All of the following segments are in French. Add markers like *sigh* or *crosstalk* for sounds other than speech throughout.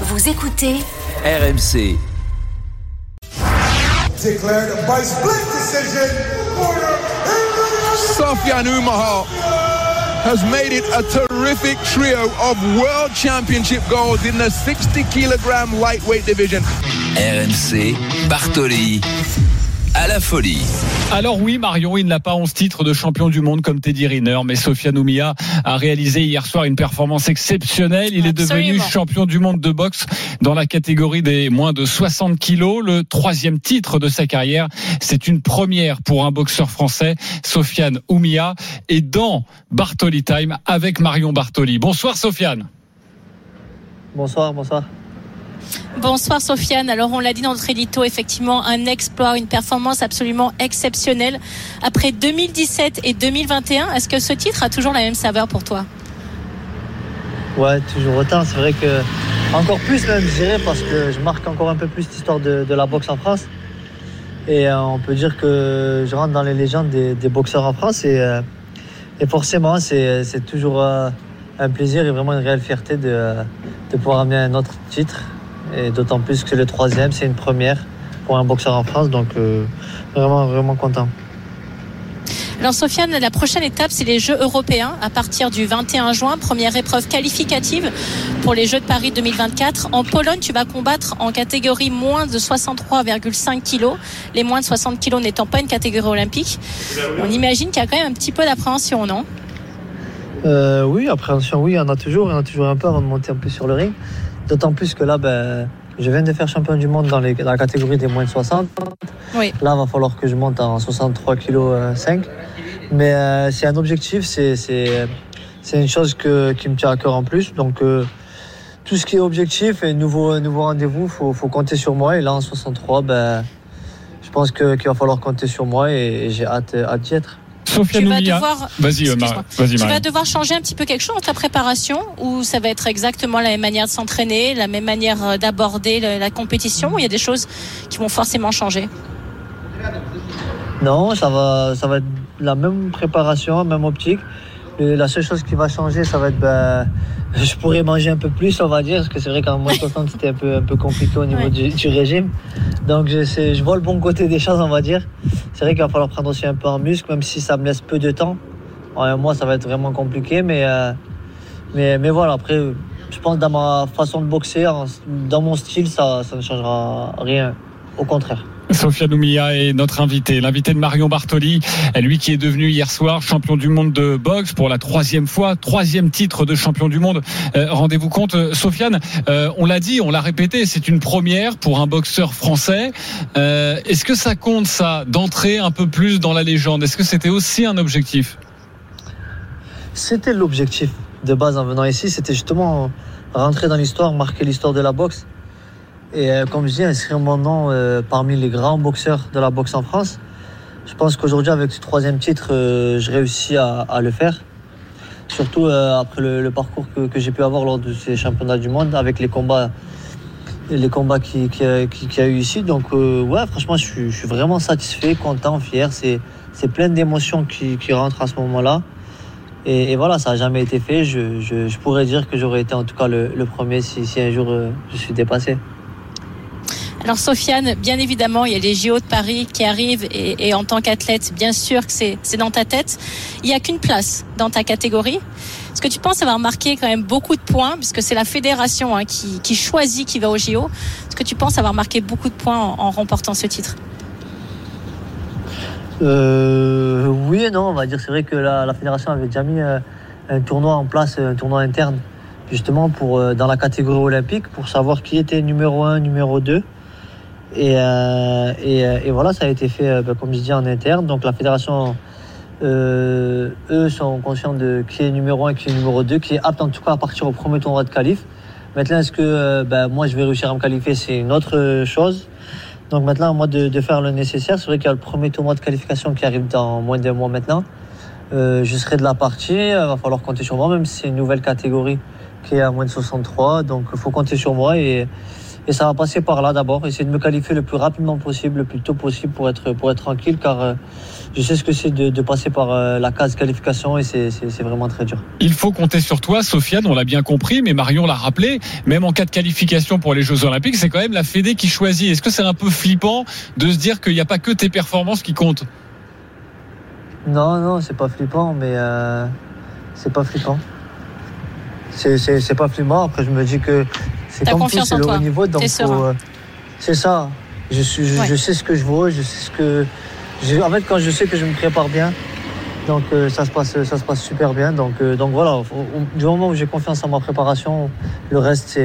Vous écoutez RMC. Sofiane Umaha has made it a terrific trio of world championship goals in the 60 kilogram lightweight division. RMC, Bartoli à la folie. Alors oui, Marion, il n'a pas 11 titres de champion du monde comme Teddy Riner, mais Sofiane Oumia a réalisé hier soir une performance exceptionnelle. Il est devenu champion du monde de boxe dans la catégorie des moins de 60 kilos. Le troisième titre de sa carrière. C'est une première pour un boxeur français. Sofiane Oumia est dans Bartoli Time avec Marion Bartoli. Bonsoir Sofiane. Bonsoir, bonsoir. Bonsoir Sofiane. Alors on l'a dit dans notre édito, effectivement un exploit, une performance absolument exceptionnelle. Après 2017 et 2021, est-ce que ce titre a toujours la même saveur pour toi? Ouais, toujours autant. C'est vrai que encore plus même, je dirais, parce que je marque encore un peu plus l'histoire de, la boxe en France. Et euh, on peut dire que je rentre dans les légendes des, boxeurs en France. Et, euh, forcément, c'est toujours euh, un plaisir et vraiment une réelle fierté de, de pouvoir amener un autre titre et d'autant plus que le troisième, c'est une première pour un boxeur en France. Donc, euh, vraiment, vraiment content. Alors Sofiane, la prochaine étape, c'est les Jeux européens à partir du 21 juin. Première épreuve qualificative pour les Jeux de Paris 2024. En Pologne, tu vas combattre en catégorie moins de 63,5 kilos. Les moins de 60 kilos n'étant pas une catégorie olympique. On imagine qu'il y a quand même un petit peu d'appréhension, non? Euh, Oui, appréhension, oui, en a toujours. En a toujours un peu avant de monter un peu sur le ring. D'autant plus que là, ben, je viens de faire champion du monde dans, la catégorie des moins de 60. Là, il va falloir que je monte en 63 kg 5. Mais euh, c'est un objectif, c'est une chose qui me tient à cœur en plus. Donc, euh, tout ce qui est objectif et nouveau, nouveau rendez-vous, il faut, faut, compter sur moi. Et là, en 63, ben, je pense qu'il va falloir compter sur moi et, j'ai hâte, hâte d'y être tu vas devoir, vas-y, euh, vas-y, tu vas devoir changer un petit peu quelque chose dans ta préparation ou ça va être exactement la même manière de s'entraîner, la même manière euh, d'aborder la compétition ou il y a des choses qui vont forcément changer? Non, ça va, ça va être la même préparation, même optique. La seule chose qui va changer, ça va être ben, *laughs* je pourrais manger un peu plus, on va dire, parce que c'est vrai qu'en moins 60, c'était un peu, un peu compliqué au niveau du, régime. Donc je, je vois le bon côté des choses, on va dire. C'est vrai qu'il va falloir prendre aussi un peu en muscle, même si ça me laisse peu de temps. En un mois, ça va être vraiment compliqué, mais, euh, mais, mais voilà, après, je pense dans ma façon de boxer, dans mon style, ça, ça ne changera rien. Au contraire. Sofia Noumia est notre invité, l'invité de Marion Bartoli, lui qui est devenu hier soir champion du monde de boxe pour la troisième fois, troisième titre de champion du monde. Euh, rendez-vous compte, euh, Sofiane, euh, on l'a dit, on l'a répété, c'est une première pour un boxeur français. Est-ce que ça compte ça, d'entrer un peu plus dans la légende? Est-ce que c'était aussi un objectif? C'était l'objectif de base en venant ici, c'était justement rentrer dans l'histoire, marquer l'histoire de la boxe. Et euh, comme je dis, inscrire mon nom euh, parmi les grands boxeurs de la boxe en France. Je pense qu'aujourd'hui, avec ce troisième titre, euh, je réussis à, le faire. Surtout après le, parcours que, j'ai pu avoir lors de ces championnats du monde, avec les combats, les combats qu'il qui, a eu ici. Donc, ouais, franchement, je suis, vraiment satisfait, content, fier. C'est plein d'émotions qui, rentrent à ce moment-là. Et, voilà, ça n'a jamais été fait. Je, pourrais dire que j'aurais été en tout cas le, premier si, un jour je suis dépassé. Alors Sofiane, bien évidemment, il y a les JO de Paris qui arrivent et, en tant qu'athlète, bien sûr que c'est dans ta tête. Il n'y a qu'une place dans ta catégorie. Est-ce que tu penses avoir marqué quand même beaucoup de points, puisque c'est la fédération hein, qui, choisit qui va aux JO Est-ce que tu penses avoir marqué beaucoup de points en, remportant ce titre? Euh, Oui et non, on va dire. C'est vrai que la, fédération avait déjà mis euh, un tournoi en place, un tournoi interne, justement pour euh, dans la catégorie olympique, pour savoir qui était numéro 1, numéro 2. Et, euh, euh, et, voilà, ça a été fait, euh, bah, comme je dis, en interne. Donc la fédération, eux, sont conscients de qui est numéro 1 qui est numéro 2, qui est apte en tout cas à partir au premier tournoi de qualif. Maintenant, est-ce que bah, moi je vais réussir à me qualifier? C'est une autre chose. Donc maintenant, à moi de, faire le nécessaire. C'est vrai qu'il y a le premier tournoi de qualification qui arrive dans moins d'un mois maintenant. je serai de la partie. Il va falloir compter sur moi, même si c'est une nouvelle catégorie qui est à moins de 63. Donc il faut compter sur moi et et ça va passer par là d'abord, essayer de me qualifier le plus rapidement possible, le plus tôt possible pour être, pour être tranquille, car euh, je sais ce que c'est de, de, passer par euh, la case qualification et c'est vraiment très dur. Il faut compter sur toi, Sofiane, on l'a bien compris, mais Marion l'a rappelé, même en cas de qualification pour les Jeux Olympiques, c'est quand même la Fédé qui choisit. Est-ce que c'est un peu flippant de se dire qu'il n'y a pas que tes performances qui comptent? Non, non, c'est pas flippant, mais euh, c'est pas flippant. C'est pas flippant. Après, je me dis que c'est comme tout, c'est le haut niveau, donc euh, c'est ça. Je, suis, je, sais ce que je vaux, je sais ce que. en fait, quand je sais que je me prépare bien, donc euh, ça, se passe, ça se passe super bien. Donc, euh, donc voilà, du moment où j'ai confiance en ma préparation, le reste,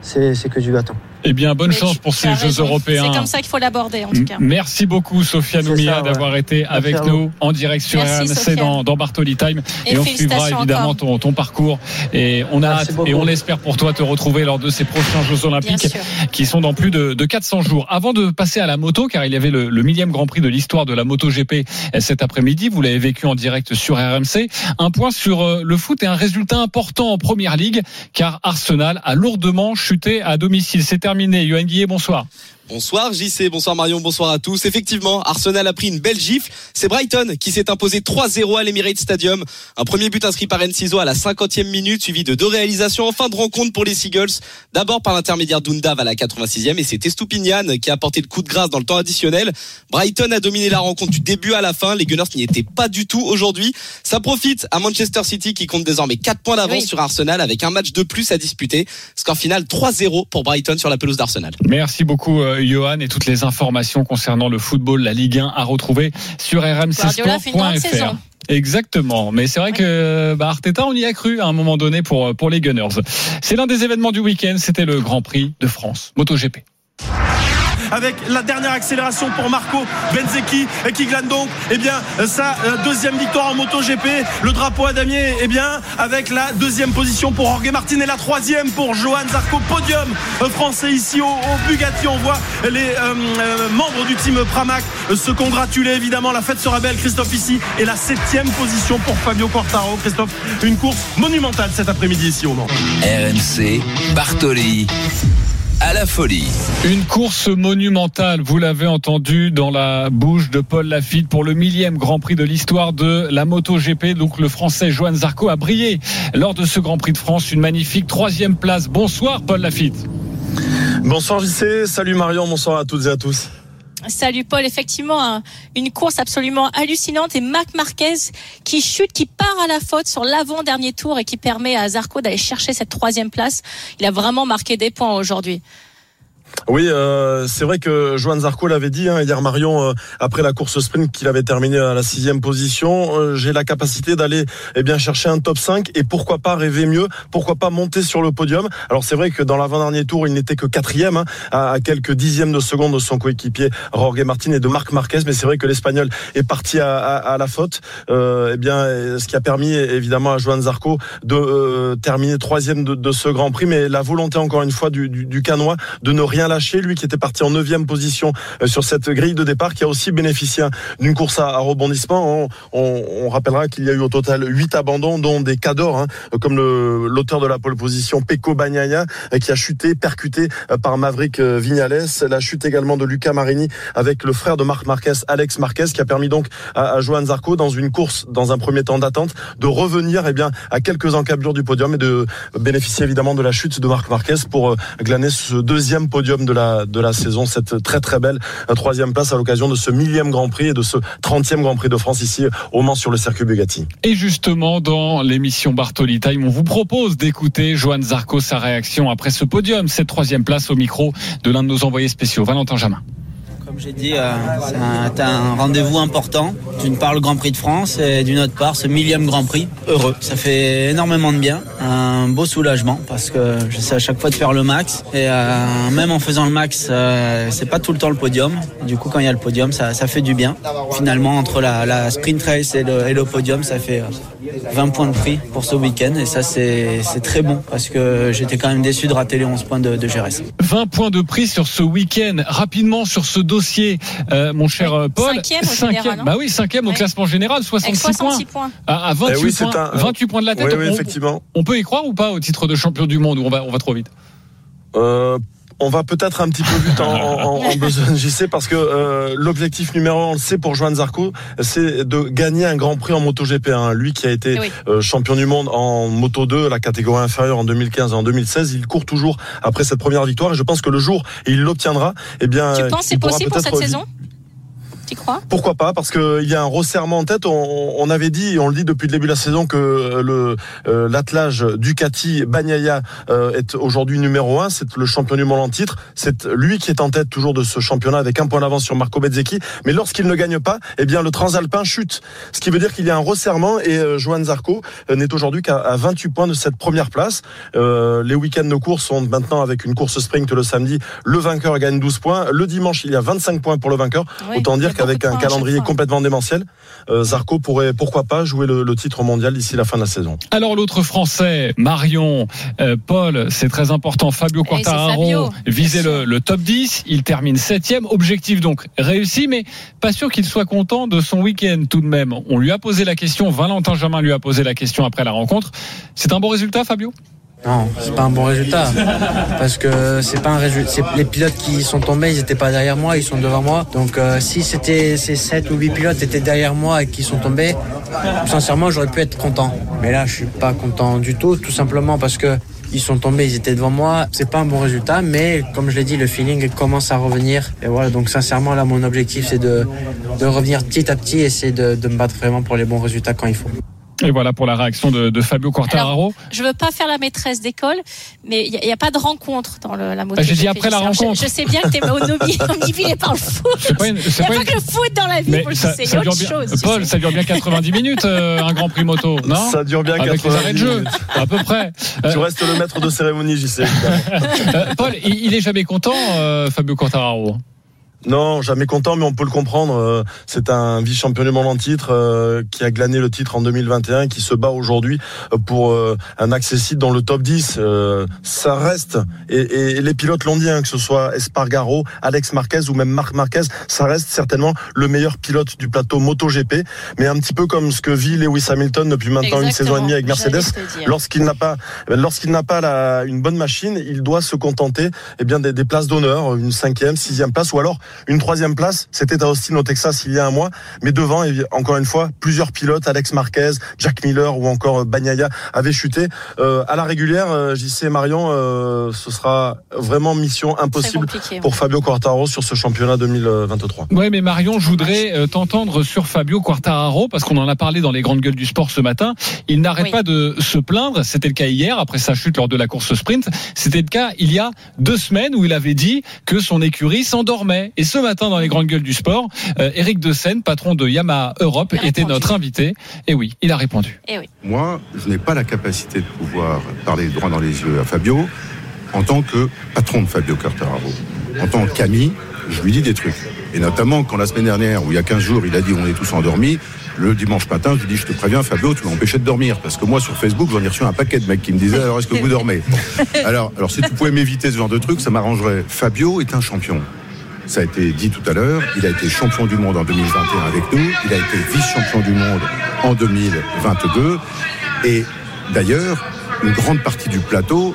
c'est, c'est que du gâteau. Eh bien, bonne chance pour ces Jeux européens. C'est comme ça qu'il faut l'aborder, en tout cas. Merci beaucoup, Sofiane Oumia, d'avoir été avec nous en direct sur RMC dans, dans, Bartoli Time. Et, on suivra évidemment ton, ton, parcours. Et on a hâte, et on espère pour toi te retrouver lors de ces prochains Jeux Olympiques qui sont dans plus de, de, 400 jours. Avant de passer à la moto, car il y avait le, le millième Grand Prix de l'histoire de la moto GP cet après-midi, vous l'avez vécu en direct sur RMC. Un point sur euh, le foot et un résultat important en Première Ligue, car Arsenal a lourdement chuté à domicile. C'est terminé. Yoann Guillet, bonsoir. Bonsoir JC, bonsoir Marion, bonsoir à tous. Effectivement, Arsenal a pris une belle gifle. C'est Brighton qui s'est imposé 3-0 à l'Emirates Stadium. Un premier but inscrit par Enciso à la 50e minute, suivi de deux réalisations en fin de rencontre pour les Seagulls. D'abord par l'intermédiaire d'Undav à la 86e et c'est Estupinian qui a apporté le coup de grâce dans le temps additionnel. Brighton a dominé la rencontre du début à la fin. Les Gunners n'y étaient pas du tout aujourd'hui. Ça profite à Manchester City qui compte désormais 4 points d'avance sur Arsenal avec un match de plus à disputer. Score final 3-0 pour Brighton sur la pelouse d'Arsenal. Merci beaucoup. Euh, Johan et toutes les informations concernant le football, la Ligue 1 à retrouver sur rmcsport.fr. Exactement, mais c'est vrai que bah, Arteta, on y a cru à un moment donné pour pour les Gunners. C'est l'un des événements du week-end, c'était le Grand Prix de France MotoGP avec la dernière accélération pour Marco Benzeki qui glane donc eh bien, sa euh, deuxième victoire en MotoGP. Le drapeau à damier eh bien, avec la deuxième position pour Jorge Martin et la troisième pour Johan Zarco. Podium euh, français ici au, Bugatti. On voit les euh, membres du team Pramac se congratuler. Évidemment, la fête sera belle. Christophe ici et la septième position pour Fabio Quartaro. Christophe, une course monumentale cet après-midi ici au Mans. RMC, Bartoli la folie. Une course monumentale, vous l'avez entendu dans la bouche de Paul Lafitte pour le millième Grand Prix de l'histoire de la MotoGP. Donc le Français Johan Zarco a brillé lors de ce Grand Prix de France. Une magnifique troisième place. Bonsoir Paul Lafitte. Bonsoir JC, salut Marion, bonsoir à toutes et à tous. Salut Paul, effectivement une course absolument hallucinante et Marc Marquez qui chute, qui part à la faute sur l'avant-dernier tour et qui permet à Zarco d'aller chercher cette troisième place. Il a vraiment marqué des points aujourd'hui. Oui, euh, c'est vrai que Joan Zarco l'avait dit hein, hier Marion euh, après la course sprint qu'il avait terminé à la sixième position. Euh, j'ai la capacité d'aller eh bien chercher un top 5 et pourquoi pas rêver mieux, pourquoi pas monter sur le podium. Alors c'est vrai que dans l'avant-dernier tour il n'était que quatrième hein, à, quelques dixièmes de seconde de son coéquipier Jorge Martin et de Marc Marquez, mais c'est vrai que l'Espagnol est parti à, à, la faute. eh bien, ce qui a permis évidemment à Joan Zarco de terminer troisième de, de, ce Grand Prix, mais la volonté encore une fois du, du, du canois de ne rien lâché, lui qui était parti en neuvième position euh, sur cette grille de départ, qui a aussi bénéficié d'une course à, rebondissement. On, rappellera qu'il y a eu au total huit abandons, dont des cadors, hein, comme l'auteur de la pole position, Pecco Bagnaia, euh, qui a chuté, percuté euh, par Maverick Vignales. La chute également de Luca Marini avec le frère de Marc Marquez, Alex Marquez, qui a permis donc à, Johan Zarco, dans une course, dans un premier temps d'attente, de revenir eh bien, à quelques encablures du podium et de bénéficier évidemment de la chute de Marc Marquez pour glaner ce deuxième podium de la, de la saison, cette très très belle troisième place à l'occasion de ce millième Grand Prix et de ce 30e Grand Prix de France ici au Mans sur le circuit Bugatti. Et justement, dans l'émission Bartoli Time, on vous propose d'écouter Johan Zarco, sa réaction après ce podium, cette troisième place au micro de l'un de nos envoyés spéciaux, Valentin Jamin. Comme j'ai dit, euh, c'est un, rendez-vous important. D'une part le Grand Prix de France et d'une autre part ce millième Grand Prix. Heureux. Ça fait énormément de bien. Un beau soulagement parce que j'essaie à chaque fois de faire le max. Et euh, même en faisant le max, euh, c'est pas tout le temps le podium. Du coup, quand il y a le podium, ça, fait du bien. Finalement, entre la, sprint race et le, podium, ça fait 20 points de prix pour ce week-end. Et ça, c'est très bon parce que j'étais quand même déçu de rater les 11 points de, de GRS. 20 points de prix sur ce week-end. Rapidement sur ce dossier euh, mon cher euh, Paul. Cinquième, bah oui, cinquième au classement général, 66, points. À, 28, eh points, 28 points de la tête. on, effectivement. On peut y croire ou pas au titre de champion du monde? Ou on va, on va trop vite euh, on va peut-être un petit peu vite en, en, en j'y sais, parce que euh, l'objectif numéro un, on le sait pour Joan Zarco, c'est de gagner un Grand Prix en MotoGP. Hein. Lui qui a été Oui. euh, champion du monde en Moto 2, la catégorie inférieure en 2015 et en 2016, il court toujours après cette première victoire. Et je pense que le jour où il l'obtiendra, eh bien, Tu penses c'est possible pour cette saison? Tu crois? Pourquoi pas? Parce qu'il y a un resserrement en tête. On, on avait dit, et on le dit depuis le début de la saison, que le euh, l'attelage Ducati Bagnaia euh, est aujourd'hui numéro un. C'est le champion du monde en titre. C'est lui qui est en tête toujours de ce championnat avec un point d'avance sur Marco Bezzecchi. Mais lorsqu'il ne gagne pas, eh bien le Transalpin chute. Ce qui veut dire qu'il y a un resserrement et euh, Johan Zarco euh, n'est aujourd'hui qu'à à 28 points de cette première place. Euh, les week-ends de course sont maintenant avec une course sprint le samedi. Le vainqueur gagne 12 points. Le dimanche, il y a 25 points pour le vainqueur. Oui, Autant dire qu'avec de un calendrier complètement démentiel, euh, Zarco pourrait pourquoi pas jouer le, le titre mondial d'ici la fin de la saison. Alors l'autre Français, Marion, euh, Paul, c'est très important. Fabio Quartararo visait le, le top 10. Il termine septième. Objectif donc réussi, mais pas sûr qu'il soit content de son week-end tout de même. On lui a posé la question. Valentin Germain lui a posé la question après la rencontre. C'est un bon résultat, Fabio? Non, c'est pas un bon résultat. Parce que c'est pas un résultat. Les pilotes qui sont tombés, ils étaient pas derrière moi, ils sont devant moi. Donc euh, si c'était ces 7 ou 8 pilotes étaient derrière moi et qui sont tombés, sincèrement, j'aurais pu être content. Mais là, je suis pas content du tout, tout simplement parce que ils sont tombés, ils étaient devant moi. C'est pas un bon résultat, mais comme je l'ai dit, le feeling commence à revenir. Et voilà, donc sincèrement, là, mon objectif, c'est de, de revenir petit à petit et c'est de, de me battre vraiment pour les bons résultats quand il faut. Et voilà pour la réaction de, de Fabio Quartararo. Je veux pas faire la maîtresse d'école, mais il n'y a, pas de rencontre dans le, la moto. Ah, j'ai dit après la Alors, je- rencontre. Je, sais bien que t'es *laughs* omnibulé par le foot. C'est pas une- Il n'y a pas une- que le foot dans la vie, Mais le ça, ça dure autre bien, chose. tu Paul, sais. ça dure bien 90 minutes, euh, un Grand Prix moto, *laughs* non Ça dure bien Avec les 90 arrêts de jeu, minutes. à peu près. Euh, Tu restes le maître de cérémonie, j'y sais. *laughs* euh, Paul, il, il est jamais content, euh, Fabio Quartararo. Non, jamais content, mais on peut le comprendre. Euh, C'est un vice-champion du monde en titre euh, qui a glané le titre en 2021, qui se bat aujourd'hui euh, pour un accessible dans le top 10. Euh, Ça reste, et, les pilotes l'ont dit, hein, que ce soit Espargaro, Alex Marquez ou même Marc Marquez, ça reste certainement le meilleur pilote du plateau MotoGP. Mais un petit peu comme ce que vit Lewis Hamilton depuis maintenant une saison et demie avec Mercedes. Lorsqu'il n'a pas, lorsqu'il n'a pas la, une bonne machine, il doit se contenter eh bien des, des places d'honneur, une cinquième, sixième place, ou alors une troisième place. C'était à Austin au Texas il y a un mois, mais devant, et encore une fois, plusieurs pilotes, Alex Marquez, Jack Miller ou encore Bagnaia avaient chuté. Euh, à la régulière, euh, j'y sais Marion, euh, ce sera vraiment mission impossible compliqué. pour Fabio Quartaro sur ce championnat 2023. Ouais, mais Marion, je voudrais euh, t'entendre sur Fabio Quartararo parce qu'on en a parlé dans les grandes gueules du sport ce matin. Il n'arrête Oui. pas de se plaindre. C'était le cas hier après sa chute lors de la course sprint. C'était le cas il y a deux semaines où il avait dit que son écurie s'endormait. Et ce matin dans les grandes gueules du sport, euh, Eric De Seine, patron de Yamaha Europe, était répondu. notre invité. Et oui, il a répondu. Eh oui. Moi, je n'ai pas la capacité de pouvoir parler droit dans les yeux à Fabio en tant que patron de Fabio Quartararo. En tant qu'ami, je lui dis des trucs. Et notamment quand la semaine dernière, ou il y a 15 jours, il a dit on est tous endormis, le dimanche matin, je lui dis je te préviens Fabio, tu m'as empêché de dormir. Parce que moi sur Facebook, j'en ai reçu un paquet de mecs qui me disaient alors est-ce que vous dormez? Bon. *laughs* alors, alors si tu pouvais m'éviter ce genre de truc, ça m'arrangerait. Fabio est un champion. Ça a été dit tout à l'heure, il a été champion du monde en 2021 avec nous, il a été vice-champion du monde en 2022. Et d'ailleurs, une grande partie du plateau,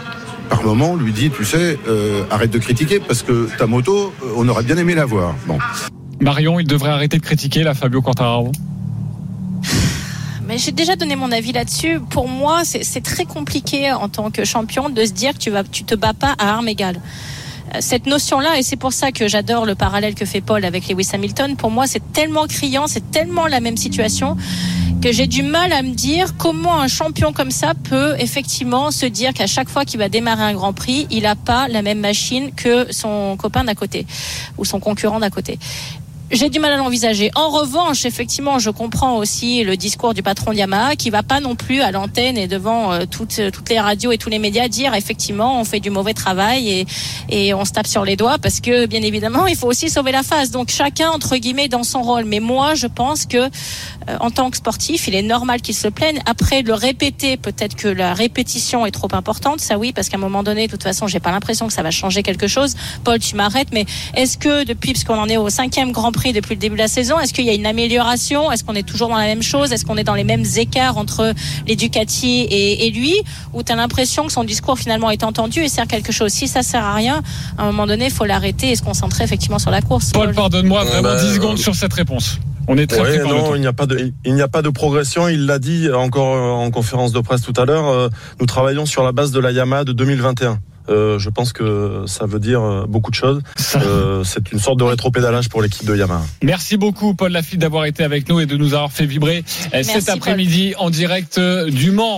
par moment, lui dit, tu sais, euh, arrête de critiquer parce que ta moto, euh, on aurait bien aimé la voir. Bon. Marion, il devrait arrêter de critiquer la Fabio Quartararo. Mais j'ai déjà donné mon avis là-dessus. Pour moi, c'est c'est très compliqué en tant que champion de se dire que tu vas, tu te bats pas à armes égales. Euh, Cette notion-là, et c'est pour ça que j'adore le parallèle que fait Paul avec Lewis Hamilton, pour moi c'est tellement criant, c'est tellement la même situation que j'ai du mal à me dire comment un champion comme ça peut effectivement se dire qu'à chaque fois qu'il va démarrer un Grand Prix, il n'a pas la même machine que son copain d'à côté ou son concurrent d'à côté. J'ai du mal à l'envisager. En revanche, effectivement, je comprends aussi le discours du patron de Yamaha qui va pas non plus à l'antenne et devant euh, toutes, toutes les radios et tous les médias dire effectivement on fait du mauvais travail et, et on se tape sur les doigts parce que bien évidemment il faut aussi sauver la face. Donc chacun entre guillemets dans son rôle. Mais moi je pense que euh, en tant que sportif il est normal qu'il se plaigne. Après le répéter, peut-être que la répétition est trop importante. Ça oui parce qu'à un moment donné de toute façon j'ai pas l'impression que ça va changer quelque chose. Paul tu m'arrêtes mais est-ce que depuis parce qu'on en est au cinquième Grand compris depuis le début de la saison. Est-ce qu'il y a une amélioration? Est-ce qu'on est toujours dans la même chose? Est-ce qu'on est dans les mêmes écarts entre les Ducati et, et lui? Ou tu as l'impression que son discours finalement est entendu et sert quelque chose? Si ça sert à rien, à un moment donné, il faut l'arrêter et se concentrer effectivement sur la course. Paul, pardonne-moi, vraiment Bah, 10 secondes sur cette réponse. On est très Ouais, non, temps. il n'y a pas de, il n'y a pas de progression. Il l'a dit encore euh, en conférence de presse tout à l'heure. euh, Nous travaillons sur la base de la Yamaha de 2021. Euh, je pense que ça veut dire euh, beaucoup de choses. Euh, c'est une sorte de rétropédalage pour l'équipe de Yamaha. Merci beaucoup, Paul Lafitte, d'avoir été avec nous et de nous avoir fait vibrer cet Paul. après-midi en direct du Mans.